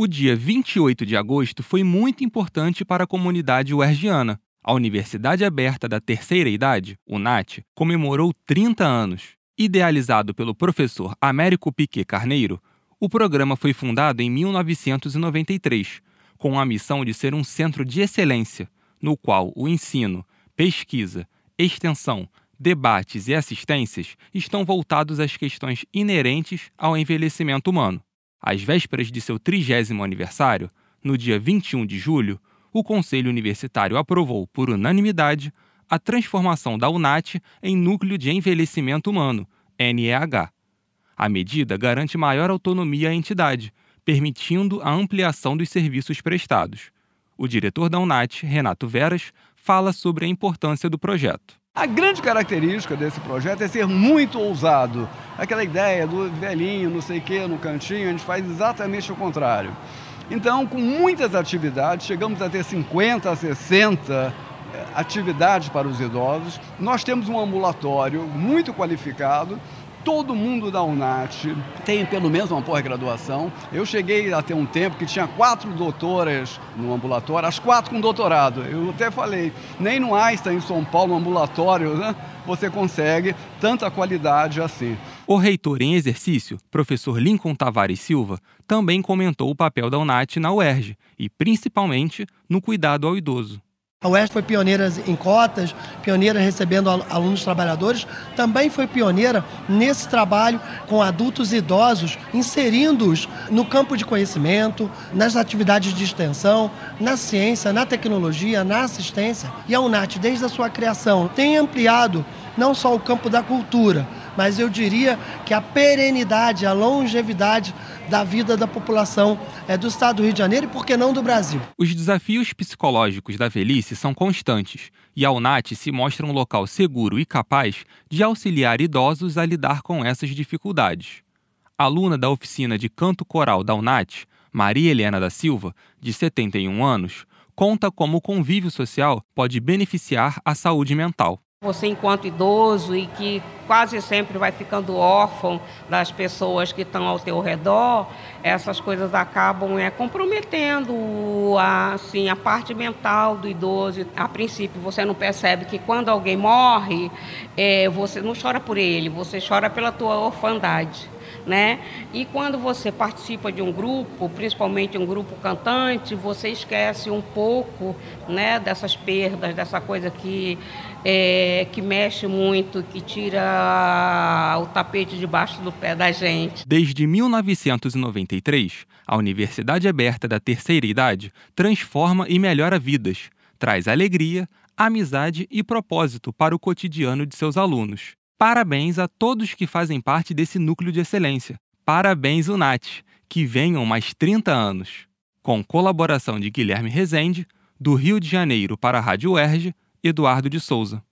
O dia 28 de agosto foi muito importante para a comunidade uergiana. A Universidade Aberta da Terceira Idade, UNAT, comemorou 30 anos. Idealizado pelo professor Américo Piquet Carneiro, o programa foi fundado em 1993, com a missão de ser um centro de excelência, no qual o ensino, pesquisa, extensão, debates e assistências estão voltados às questões inerentes ao envelhecimento humano. Às vésperas de seu trigésimo aniversário, no dia 21 de julho, o Conselho Universitário aprovou, por unanimidade, a transformação da UNAT em Núcleo de Envelhecimento Humano, NEH. A medida garante maior autonomia à entidade, permitindo a ampliação dos serviços prestados. O diretor da UNAT, Renato Veras, fala sobre a importância do projeto. A grande característica desse projeto é ser muito ousado. Aquela ideia do velhinho, não sei o quê, no cantinho, a gente faz exatamente o contrário. Então, com muitas atividades, chegamos a ter 50, 60 eh, atividades para os idosos. Nós temos um ambulatório muito qualificado todo mundo da UNAT tem pelo menos uma pós-graduação. Eu cheguei a ter um tempo que tinha quatro doutoras no ambulatório, as quatro com doutorado. Eu até falei, nem no Einstein, em São Paulo, no ambulatório, né, você consegue tanta qualidade assim. O reitor em exercício, professor Lincoln Tavares Silva, também comentou o papel da UNAT na UERJ e, principalmente, no cuidado ao idoso. A UERJ foi pioneira em cotas, pioneira recebendo alunos trabalhadores, também foi pioneira nesse trabalho com adultos idosos, inserindo-os no campo de conhecimento, nas atividades de extensão, na ciência, na tecnologia, na assistência. E a UNAT, desde a sua criação, tem ampliado não só o campo da cultura, mas eu diria que a perenidade, a longevidade da vida da população é, do estado do Rio de Janeiro e, por que não, do Brasil. Os desafios psicológicos da velhice são constantes e a UNAT se mostra um local seguro e capaz de auxiliar idosos a lidar com essas dificuldades. Aluna da oficina de canto coral da UNAT, Maria Helena da Silva, de 71 anos, conta como o convívio social pode beneficiar a saúde mental. Você, enquanto idoso e que quase sempre vai ficando órfão das pessoas que estão ao teu redor, essas coisas acabam é, comprometendo a, assim, a parte mental do idoso. A princípio, você não percebe que quando alguém morre, é, você não chora por ele, você chora pela tua orfandade né? E quando você participa de um grupo, principalmente um grupo cantante, você esquece um pouco, né, dessas perdas, dessa coisa que é, que mexe muito, que tira o tapete debaixo do pé da gente. Desde 1993, a Universidade Aberta da Terceira Idade transforma e melhora vidas, traz alegria, amizade e propósito para o cotidiano de seus alunos. Parabéns a todos que fazem parte desse núcleo de excelência. Parabéns, UNAT, que venham mais 30 anos. Com colaboração de Guilherme Rezende, do Rio de Janeiro para a Rádio UERJ, Eduardo de Souza.